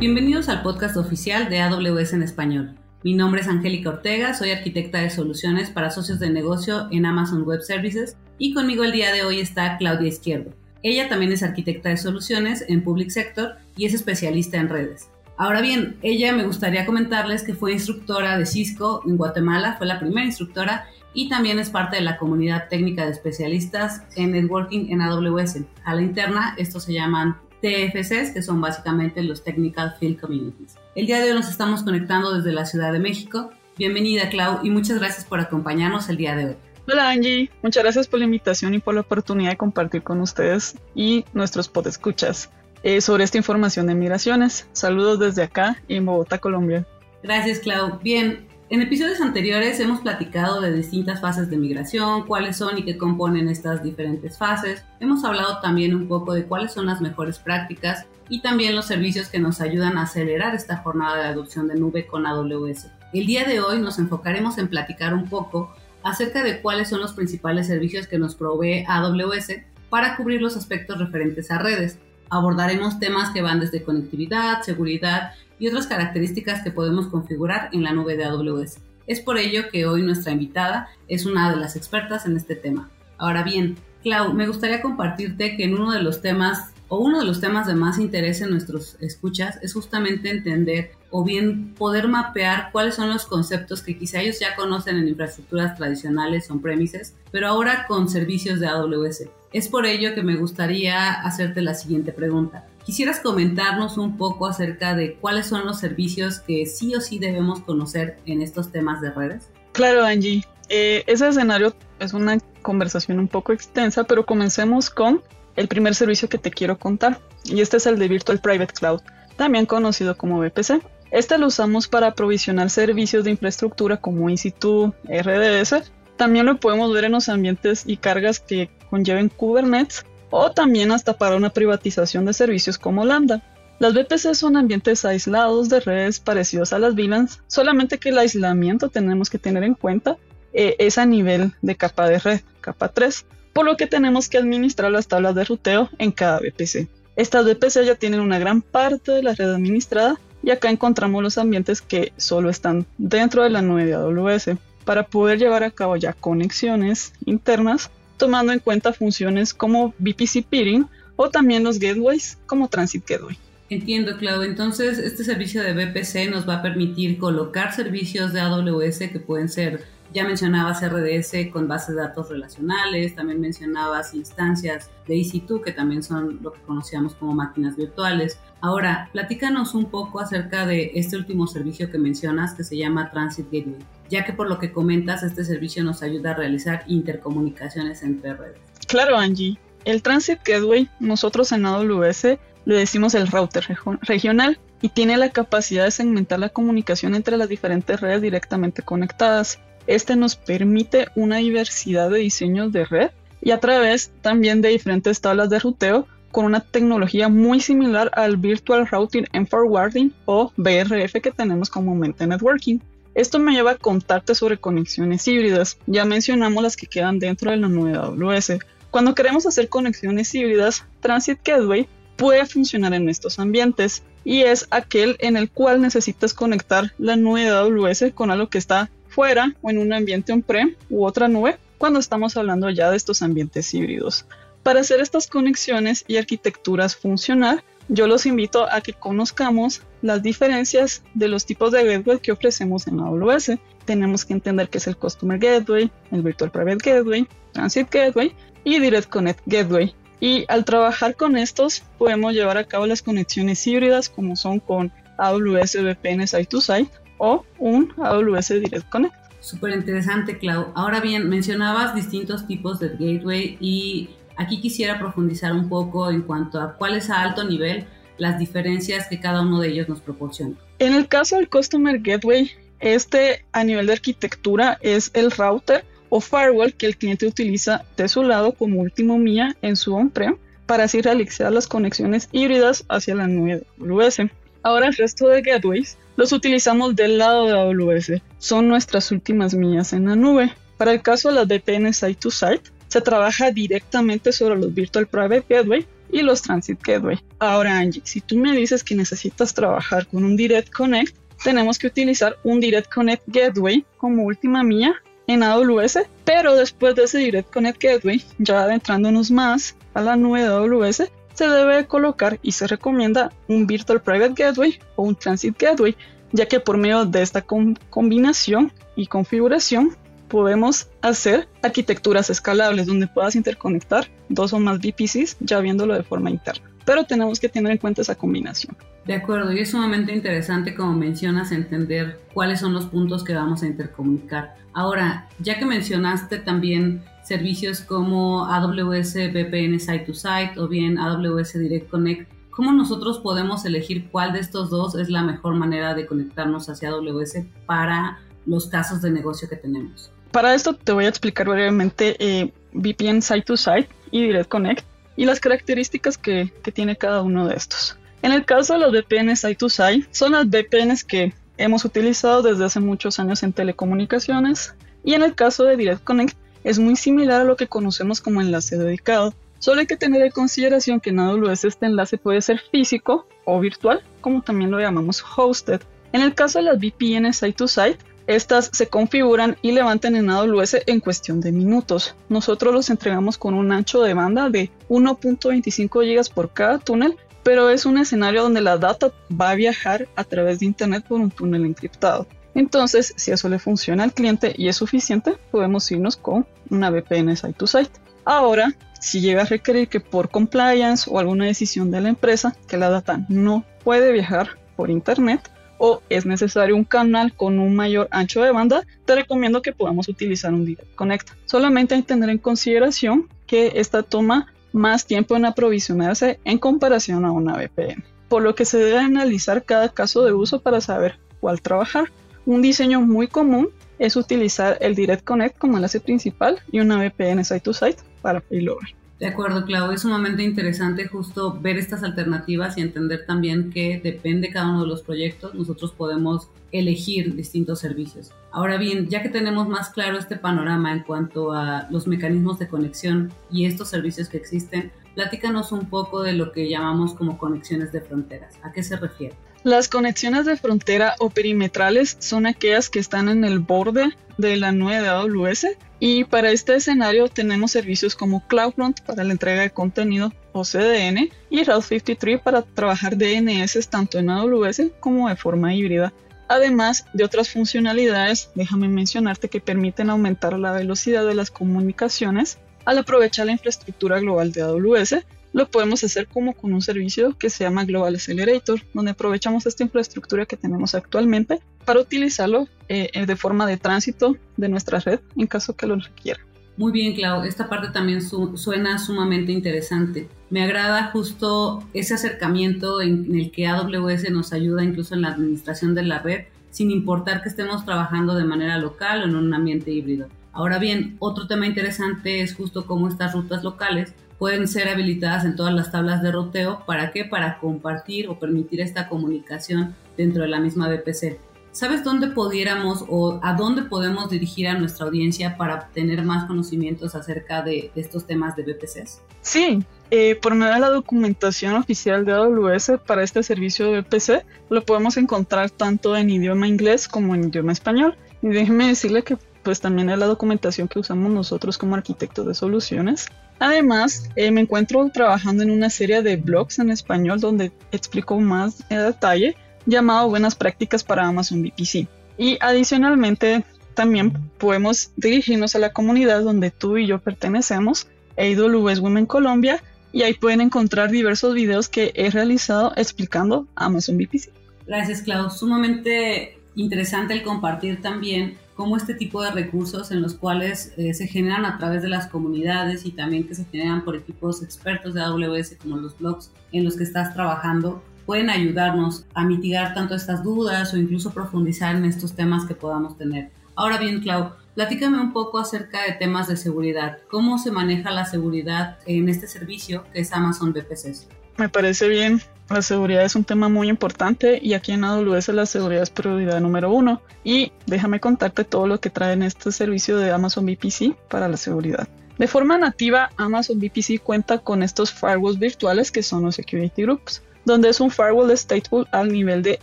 Bienvenidos al podcast oficial de AWS en español. Mi nombre es Angélica Ortega, soy arquitecta de soluciones para socios de negocio en Amazon Web Services y conmigo el día de hoy está Claudia Izquierdo. Ella también es arquitecta de soluciones en Public Sector y es especialista en redes. Ahora bien, ella me gustaría comentarles que fue instructora de Cisco en Guatemala, fue la primera instructora y también es parte de la comunidad técnica de especialistas en networking en AWS. A la interna, estos se llaman TFCs, que son básicamente los Technical Field Communities. El día de hoy nos estamos conectando desde la Ciudad de México. Bienvenida, Clau, y muchas gracias por acompañarnos el día de hoy. Hola Angie, muchas gracias por la invitación y por la oportunidad de compartir con ustedes y nuestros podescuchas eh, sobre esta información de migraciones. Saludos desde acá en Bogotá, Colombia. Gracias, Clau. Bien, en episodios anteriores hemos platicado de distintas fases de migración, cuáles son y qué componen estas diferentes fases. Hemos hablado también un poco de cuáles son las mejores prácticas y también los servicios que nos ayudan a acelerar esta jornada de adopción de nube con AWS. El día de hoy nos enfocaremos en platicar un poco acerca de cuáles son los principales servicios que nos provee AWS para cubrir los aspectos referentes a redes. Abordaremos temas que van desde conectividad, seguridad y otras características que podemos configurar en la nube de AWS. Es por ello que hoy nuestra invitada es una de las expertas en este tema. Ahora bien, Clau, me gustaría compartirte que en uno de los temas o uno de los temas de más interés en nuestros escuchas es justamente entender o bien poder mapear cuáles son los conceptos que quizá ellos ya conocen en infraestructuras tradicionales on-premises, pero ahora con servicios de AWS. Es por ello que me gustaría hacerte la siguiente pregunta. ¿Quisieras comentarnos un poco acerca de cuáles son los servicios que sí o sí debemos conocer en estos temas de redes? Claro, Angie. Eh, ese escenario es una conversación un poco extensa, pero comencemos con el primer servicio que te quiero contar, y este es el de Virtual Private Cloud, también conocido como VPC. Este lo usamos para aprovisionar servicios de infraestructura como EC2, RDS. También lo podemos ver en los ambientes y cargas que conlleven Kubernetes o también hasta para una privatización de servicios como Lambda. Las VPC son ambientes aislados de redes parecidos a las VLANs, solamente que el aislamiento tenemos que tener en cuenta eh, es a nivel de capa de red, capa 3, por lo que tenemos que administrar las tablas de ruteo en cada VPC. Estas VPC ya tienen una gran parte de la red administrada y acá encontramos los ambientes que solo están dentro de la nube de AWS para poder llevar a cabo ya conexiones internas tomando en cuenta funciones como VPC peering o también los gateways como Transit Gateway. Entiendo, Claudio. Entonces, este servicio de VPC nos va a permitir colocar servicios de AWS que pueden ser, ya mencionabas RDS con bases de datos relacionales, también mencionabas instancias de EC2 que también son lo que conocíamos como máquinas virtuales. Ahora, platícanos un poco acerca de este último servicio que mencionas que se llama Transit Gateway, ya que por lo que comentas, este servicio nos ayuda a realizar intercomunicaciones entre redes. Claro, Angie. El Transit Gateway, nosotros en AWS le decimos el router regional y tiene la capacidad de segmentar la comunicación entre las diferentes redes directamente conectadas. Este nos permite una diversidad de diseños de red y a través también de diferentes tablas de ruteo con una tecnología muy similar al Virtual Routing and Forwarding o BRF que tenemos comúnmente en networking. Esto me lleva a contarte sobre conexiones híbridas. Ya mencionamos las que quedan dentro de la nube AWS. Cuando queremos hacer conexiones híbridas, Transit Gateway puede funcionar en estos ambientes y es aquel en el cual necesitas conectar la nube AWS con algo que está fuera o en un ambiente on-prem u otra nube cuando estamos hablando ya de estos ambientes híbridos. Para hacer estas conexiones y arquitecturas funcionar, yo los invito a que conozcamos las diferencias de los tipos de gateway que ofrecemos en AWS. Tenemos que entender qué es el Customer Gateway, el Virtual Private Gateway, Transit Gateway y Direct Connect Gateway. Y al trabajar con estos podemos llevar a cabo las conexiones híbridas como son con AWS VPN Site to Site o un AWS Direct Connect. Súper interesante, Clau. Ahora bien, mencionabas distintos tipos de gateway y aquí quisiera profundizar un poco en cuanto a cuál es a alto nivel las diferencias que cada uno de ellos nos proporciona. En el caso del Customer Gateway, este a nivel de arquitectura es el router o firewall que el cliente utiliza de su lado como último mía en su on-prem para así realizar las conexiones híbridas hacia la nube de AWS. Ahora el resto de gateways los utilizamos del lado de AWS, son nuestras últimas millas en la nube. Para el caso de las VPN site to site, se trabaja directamente sobre los Virtual Private Gateway y los Transit Gateway. Ahora Angie, si tú me dices que necesitas trabajar con un Direct Connect, tenemos que utilizar un Direct Connect Gateway como última mía en AWS, pero después de ese Direct Connect Gateway, ya adentrándonos más a la nube de AWS, se debe colocar y se recomienda un Virtual Private Gateway o un Transit Gateway, ya que por medio de esta combinación y configuración podemos hacer arquitecturas escalables donde puedas interconectar dos o más VPCs ya viéndolo de forma interna. Pero tenemos que tener en cuenta esa combinación. De acuerdo, y es sumamente interesante, como mencionas, entender cuáles son los puntos que vamos a intercomunicar. Ahora, ya que mencionaste también servicios como AWS VPN Site to Site o bien AWS Direct Connect, ¿cómo nosotros podemos elegir cuál de estos dos es la mejor manera de conectarnos hacia AWS para los casos de negocio que tenemos? Para esto te voy a explicar brevemente eh, VPN Site to Site y Direct Connect y las características que, tiene cada uno de estos. En el caso de los VPN Site to Site, son las VPNs que hemos utilizado desde hace muchos años en telecomunicaciones y en el caso de Direct Connect es muy similar a lo que conocemos como enlace dedicado. Solo hay que tener en consideración que en AWS este enlace puede ser físico o virtual, como también lo llamamos hosted. En el caso de las VPN Site to Site, estas se configuran y levantan en AWS en cuestión de minutos. Nosotros los entregamos con un ancho de banda de 1.25 GB por cada túnel, pero es un escenario donde la data va a viajar a través de Internet por un túnel encriptado. Entonces, si eso le funciona al cliente y es suficiente, podemos irnos con una VPN site to site. Ahora, si llega a requerir que por compliance o alguna decisión de la empresa que la data no puede viajar por Internet, o es necesario un canal con un mayor ancho de banda, te recomiendo que podamos utilizar un Direct Connect. Solamente hay que tener en consideración que esta toma más tiempo en aprovisionarse en comparación a una VPN, por lo que se debe analizar cada caso de uso para saber cuál trabajar. Un diseño muy común es utilizar el Direct Connect como enlace principal y una VPN site-to-site para failover. De acuerdo, Clau. Es sumamente interesante justo ver estas alternativas y entender también que depende cada uno de los proyectos, nosotros podemos elegir distintos servicios. Ahora bien, ya que tenemos más claro este panorama en cuanto a los mecanismos de conexión y estos servicios que existen, platícanos un poco de lo que llamamos como conexiones de fronteras. ¿A qué se refiere? Las conexiones de frontera o perimetrales son aquellas que están en el borde de la nube de AWS y para este escenario tenemos servicios como CloudFront para la entrega de contenido o CDN y Route 53 para trabajar DNS tanto en AWS como de forma híbrida. Además de otras funcionalidades, déjame mencionarte que permiten aumentar la velocidad de las comunicaciones al aprovechar la infraestructura global de AWS lo podemos hacer como con un servicio que se llama Global Accelerator, donde aprovechamos esta infraestructura que tenemos actualmente para utilizarlo eh, de forma de tránsito de nuestra red en caso que lo requiera. Muy bien, Clau. Esta parte también suena sumamente interesante. Me agrada justo ese acercamiento en, el que AWS nos ayuda incluso en la administración de la red, sin importar que estemos trabajando de manera local o en un ambiente híbrido. Ahora bien, otro tema interesante es justo cómo estas rutas locales pueden ser habilitadas en todas las tablas de ruteo. ¿Para qué? Para compartir o permitir esta comunicación dentro de la misma VPC. ¿Sabes dónde pudiéramos o a dónde podemos dirigir a nuestra audiencia para obtener más conocimientos acerca de, estos temas de VPCs? Sí, eh, por medio de la documentación oficial de AWS para este servicio de VPC, lo podemos encontrar tanto en idioma inglés como en idioma español. Y déjeme decirle que pues también es la documentación que usamos nosotros como arquitectos de soluciones. Además, eh, me encuentro trabajando en una serie de blogs en español donde explico más en detalle llamado Buenas prácticas para Amazon VPC. Y adicionalmente, también podemos dirigirnos a la comunidad donde tú y yo pertenecemos, AWS Women Colombia, y ahí pueden encontrar diversos videos que he realizado explicando Amazon VPC. Gracias, Klaus. Sumamente interesante el compartir también cómo este tipo de recursos en los cuales eh, se generan a través de las comunidades y también que se generan por equipos expertos de AWS como los blogs en los que estás trabajando pueden ayudarnos a mitigar tanto estas dudas o incluso profundizar en estos temas que podamos tener. Ahora bien, Clau, platícame un poco acerca de temas de seguridad. ¿Cómo se maneja la seguridad en este servicio que es Amazon VPCs? Me parece bien. La seguridad es un tema muy importante y aquí en AWS la seguridad es prioridad número uno. Y déjame contarte todo lo que trae en este servicio de Amazon VPC para la seguridad. De forma nativa, Amazon VPC cuenta con estos firewalls virtuales que son los security groups, donde es un firewall stateful al nivel de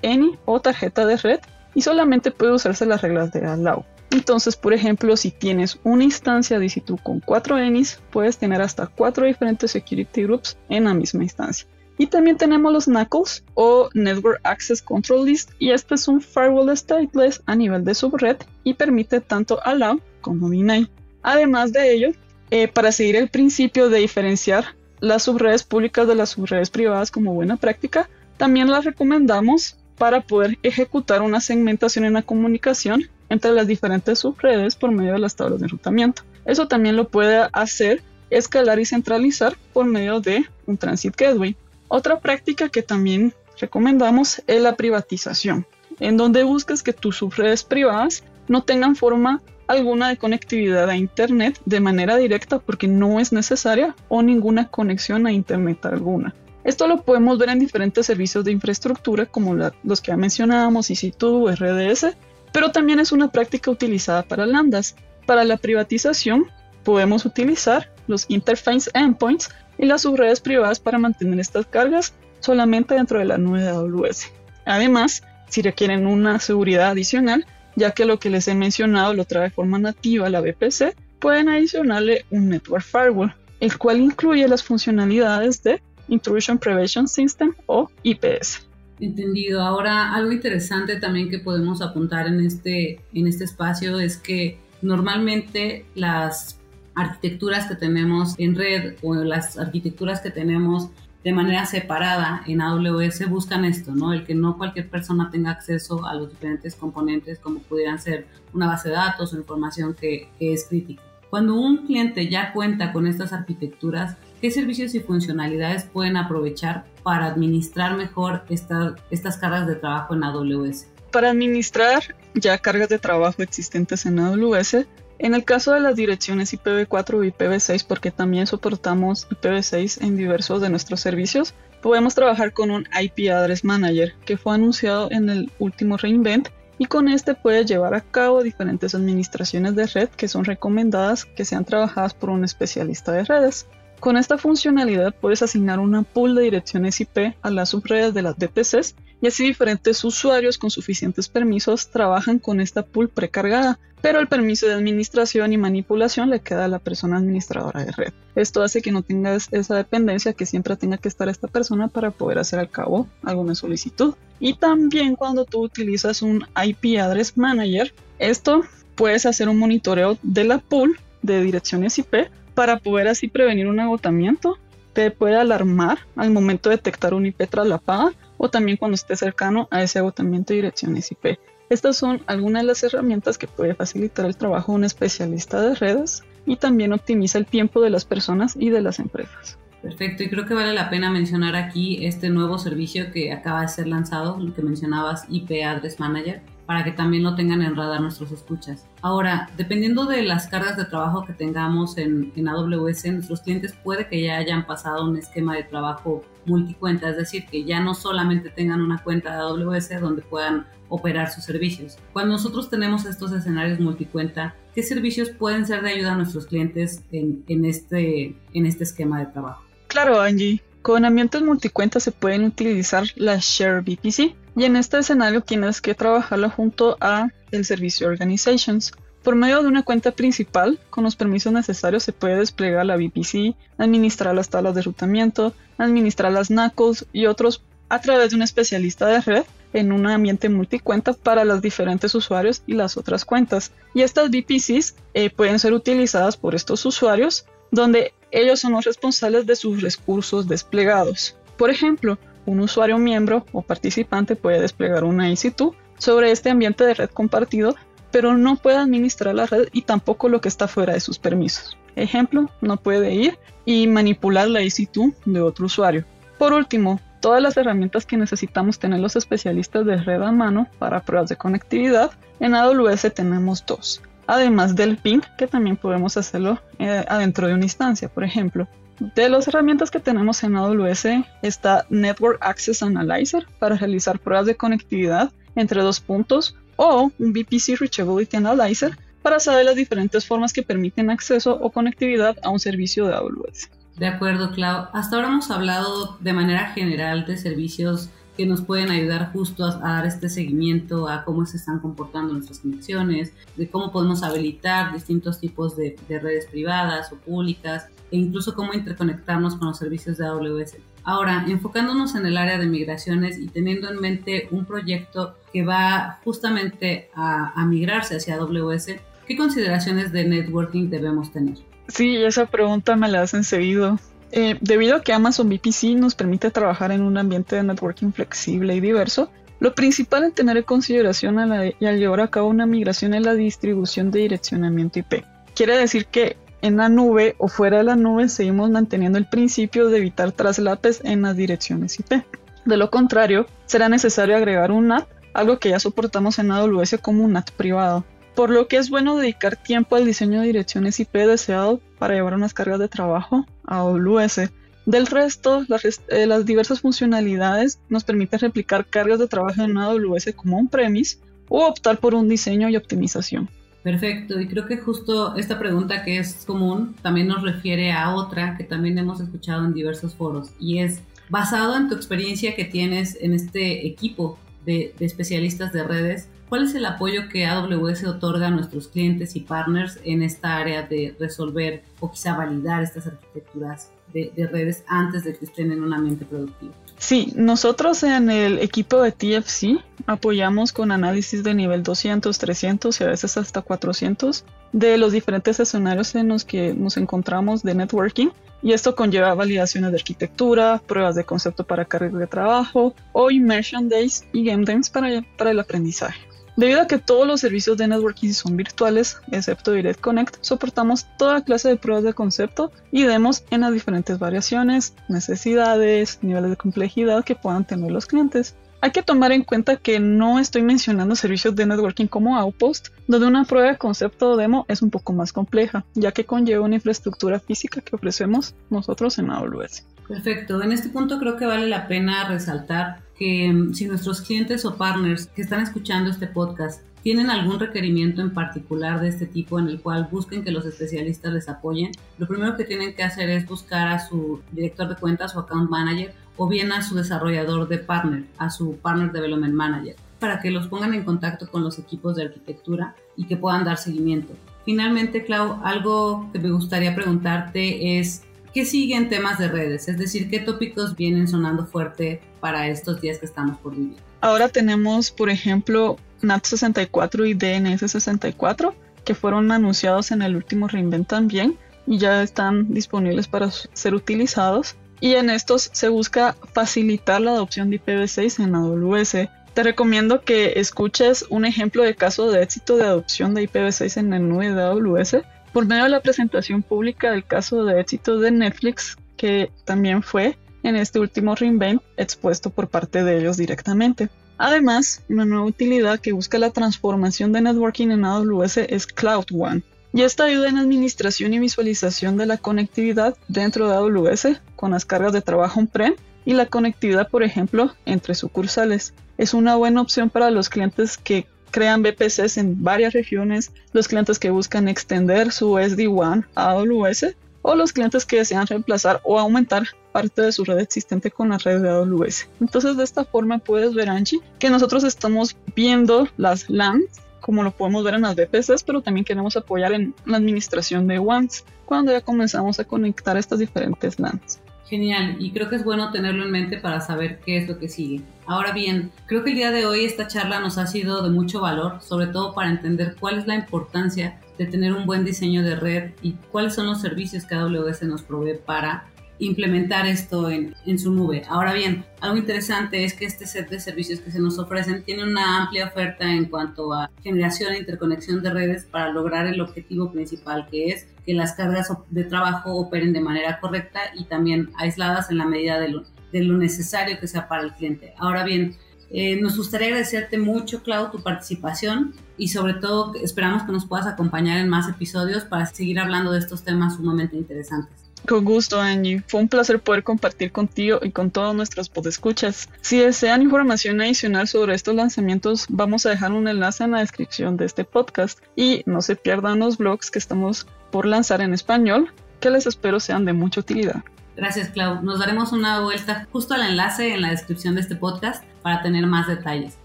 any o tarjeta de red y solamente puede usarse las reglas de allow. Entonces, por ejemplo, si tienes una instancia de EC2 con 4 ENIs, puedes tener hasta 4 diferentes security groups en la misma instancia. Y también tenemos los NACLs o Network Access Control List y este es un firewall stateless a nivel de subred y permite tanto allow como deny. Además de ello, eh, para seguir el principio de diferenciar las subredes públicas de las subredes privadas como buena práctica, también las recomendamos para poder ejecutar una segmentación en la comunicación entre las diferentes subredes por medio de las tablas de enrutamiento. Eso también lo puede hacer escalar y centralizar por medio de un Transit Gateway. Otra práctica que también recomendamos es la privatización, en donde buscas que tus subredes privadas no tengan forma alguna de conectividad a Internet de manera directa porque no es necesaria o ninguna conexión a Internet alguna. Esto lo podemos ver en diferentes servicios de infraestructura como los que ya mencionábamos, EC2, RDS, pero también es una práctica utilizada para lambdas. Para la privatización podemos utilizar los interface endpoints y las subredes privadas para mantener estas cargas solamente dentro de la nube de AWS. Además, si requieren una seguridad adicional, ya que lo que les he mencionado lo trae de forma nativa la VPC, pueden adicionarle un Network Firewall, el cual incluye las funcionalidades de Intrusion Prevention System o IPS. Entendido. Ahora, algo interesante también que podemos apuntar en este, en este espacio es que normalmente las arquitecturas que tenemos en red o las arquitecturas que tenemos de manera separada en AWS buscan esto, ¿no? El que no cualquier persona tenga acceso a los diferentes componentes como pudieran ser una base de datos o información que, es crítica. Cuando un cliente ya cuenta con estas arquitecturas, ¿qué servicios y funcionalidades pueden aprovechar para administrar mejor estas cargas de trabajo en AWS? Para administrar ya cargas de trabajo existentes en AWS, en el caso de las direcciones IPv4 o IPv6, porque también soportamos IPv6 en diversos de nuestros servicios, podemos trabajar con un IP Address Manager que fue anunciado en el último reInvent y con este puedes llevar a cabo diferentes administraciones de red que son recomendadas que sean trabajadas por un especialista de redes. Con esta funcionalidad puedes asignar una pool de direcciones IP a las subredes de las DPCs y así diferentes usuarios con suficientes permisos trabajan con esta pool precargada, pero el permiso de administración y manipulación le queda a la persona administradora de red. Esto hace que no tengas esa dependencia que siempre tenga que estar esta persona para poder hacer al cabo alguna solicitud. Y también cuando tú utilizas un IP Address Manager, esto puedes hacer un monitoreo de la pool de direcciones IP para poder así prevenir un agotamiento. Te puede alarmar al momento de detectar un IP traslapada o también cuando esté cercano a ese agotamiento de direcciones IP. Estas son algunas de las herramientas que puede facilitar el trabajo de un especialista de redes y también optimiza el tiempo de las personas y de las empresas. Perfecto, y creo que vale la pena mencionar aquí este nuevo servicio que acaba de ser lanzado, lo que mencionabas, IP Address Manager, para que también lo tengan en radar nuestros escuchas. Ahora, dependiendo de las cargas de trabajo que tengamos en, en AWS, nuestros clientes puede que ya hayan pasado un esquema de trabajo multicuenta, es decir, que ya no solamente tengan una cuenta de AWS donde puedan operar sus servicios. Cuando nosotros tenemos estos escenarios multicuenta, ¿qué servicios pueden ser de ayuda a nuestros clientes en, en este, en este esquema de trabajo? Claro, Angie. Con ambientes multicuenta se pueden utilizar las Share VPC y en este escenario tienes que trabajarlo junto a el servicio Organizations. Por medio de una cuenta principal, con los permisos necesarios se puede desplegar la VPC, administrar las tablas de rutamiento, administrar las NACLs y otros a través de un especialista de red en un ambiente multicuenta para los diferentes usuarios y las otras cuentas. Y estas VPCs eh, pueden ser utilizadas por estos usuarios donde ellos son los responsables de sus recursos desplegados. Por ejemplo, un usuario miembro o participante puede desplegar una EC2 sobre este ambiente de red compartido, pero no puede administrar la red y tampoco lo que está fuera de sus permisos. Ejemplo, no puede ir y manipular la EC2 de otro usuario. Por último, todas las herramientas que necesitamos tener los especialistas de red a mano para pruebas de conectividad, en AWS tenemos dos además del ping, que también podemos hacerlo eh, adentro de una instancia, por ejemplo. De las herramientas que tenemos en AWS está Network Access Analyzer para realizar pruebas de conectividad entre dos puntos o un VPC Reachability Analyzer para saber las diferentes formas que permiten acceso o conectividad a un servicio de AWS. De acuerdo, Clau. Hasta ahora hemos hablado de manera general de servicios que nos pueden ayudar justo a, dar este seguimiento a cómo se están comportando nuestras conexiones, de cómo podemos habilitar distintos tipos de, redes privadas o públicas e incluso cómo interconectarnos con los servicios de AWS. Ahora, enfocándonos en el área de migraciones y teniendo en mente un proyecto que va justamente a, a migrarse hacia AWS, ¿qué consideraciones de networking debemos tener? Sí, esa pregunta me la hacen seguido. Eh, debido a que Amazon VPC nos permite trabajar en un ambiente de networking flexible y diverso, lo principal en tener en consideración al llevar a cabo una migración es la distribución de direccionamiento IP. Quiere decir que en la nube o fuera de la nube seguimos manteniendo el principio de evitar traslapes en las direcciones IP. De lo contrario, será necesario agregar un NAT, algo que ya soportamos en AWS como un NAT privado por lo que es bueno dedicar tiempo al diseño de direcciones IP deseado para llevar unas cargas de trabajo a AWS. Del resto, eh, las, diversas funcionalidades nos permiten replicar cargas de trabajo en AWS como un premise o optar por un diseño y optimización. Perfecto, y creo que justo esta pregunta que es común también nos refiere a otra que también hemos escuchado en diversos foros y es, basado en tu experiencia que tienes en este equipo de especialistas de redes, ¿Cuál es el apoyo que AWS otorga a nuestros clientes y partners en esta área de resolver o quizá validar estas arquitecturas de, redes antes de que estén en un ambiente productivo? Sí, nosotros en el equipo de TFC apoyamos con análisis de nivel 200, 300 y a veces hasta 400 de los diferentes escenarios en los que nos encontramos de networking y esto conlleva validaciones de arquitectura, pruebas de concepto para carreras de trabajo o immersion days y game days para, para el aprendizaje. Debido a que todos los servicios de networking son virtuales, excepto Direct Connect, soportamos toda clase de pruebas de concepto y demos en las diferentes variaciones, necesidades, niveles de complejidad que puedan tener los clientes. Hay que tomar en cuenta que no estoy mencionando servicios de networking como Outpost, donde una prueba de concepto o demo es un poco más compleja, ya que conlleva una infraestructura física que ofrecemos nosotros en AWS. Perfecto. En este punto creo que vale la pena resaltar que mm, si nuestros clientes o partners que están escuchando este podcast tienen algún requerimiento en particular de este tipo en el cual busquen que los especialistas les apoyen, lo primero que tienen que hacer es buscar a su director de cuentas o account manager o bien a su desarrollador de partner, a su partner development manager, para que los pongan en contacto con los equipos de arquitectura y que puedan dar seguimiento. Finalmente, Clau, algo que me gustaría preguntarte es ¿Qué siguen temas de redes? Es decir, ¿qué tópicos vienen sonando fuerte para estos días que estamos por vivir? Ahora tenemos, por ejemplo, NAT64 y DNS64, que fueron anunciados en el último reinvent también y ya están disponibles para ser utilizados. Y en estos se busca facilitar la adopción de IPv6 en AWS. Te recomiendo que escuches un ejemplo de caso de éxito de adopción de IPv6 en el nube de AWS por medio de la presentación pública del caso de éxito de Netflix, que también fue en este último reinvent expuesto por parte de ellos directamente. Además, una nueva utilidad que busca la transformación de networking en AWS es Cloud One, y esta ayuda en administración y visualización de la conectividad dentro de AWS con las cargas de trabajo on-prem y la conectividad, por ejemplo, entre sucursales. Es una buena opción para los clientes que crean VPCs en varias regiones, los clientes que buscan extender su SD-WAN a AWS o los clientes que desean reemplazar o aumentar parte de su red existente con la red de AWS. Entonces de esta forma puedes ver Anchi que nosotros estamos viendo las LANs como lo podemos ver en las VPCs, pero también queremos apoyar en la administración de WANs cuando ya comenzamos a conectar estas diferentes LANs. Genial, y creo que es bueno tenerlo en mente para saber qué es lo que sigue. Ahora bien, creo que el día de hoy esta charla nos ha sido de mucho valor, sobre todo para entender cuál es la importancia de tener un buen diseño de red y cuáles son los servicios que AWS nos provee para implementar esto en, su nube. Ahora bien, algo interesante es que este set de servicios que se nos ofrecen tiene una amplia oferta en cuanto a generación e interconexión de redes para lograr el objetivo principal, que es que las cargas de trabajo operen de manera correcta y también aisladas en la medida de lo, de lo necesario que sea para el cliente. Ahora bien, eh, nos gustaría agradecerte mucho, Clau, tu participación y sobre todo esperamos que nos puedas acompañar en más episodios para seguir hablando de estos temas sumamente interesantes. Con gusto, Angie. Fue un placer poder compartir contigo y con todos nuestros podescuchas. Si desean información adicional sobre estos lanzamientos, vamos a dejar un enlace en la descripción de este podcast. Y no se pierdan los blogs que estamos por lanzar en español, que les espero sean de mucha utilidad. Gracias, Clau. Nos daremos una vuelta justo al enlace en la descripción de este podcast para tener más detalles.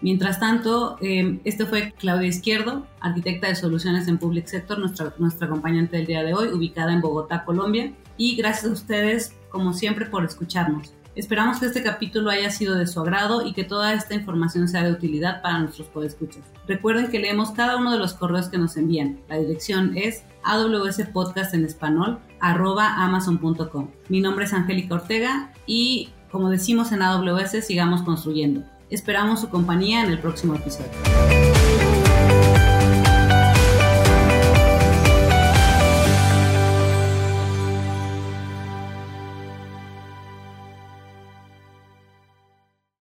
Mientras tanto, eh, este fue Claudia Izquierdo, arquitecta de soluciones en Public Sector, nuestra, nuestra acompañante del día de hoy, ubicada en Bogotá, Colombia. Y gracias a ustedes, como siempre, por escucharnos. Esperamos que este capítulo haya sido de su agrado y que toda esta información sea de utilidad para nuestros podescuchas. Recuerden que leemos cada uno de los correos que nos envían. La dirección es awspodcast amazon.com. Mi nombre es Angélica Ortega y como decimos en AWS, sigamos construyendo. Esperamos su compañía en el próximo episodio.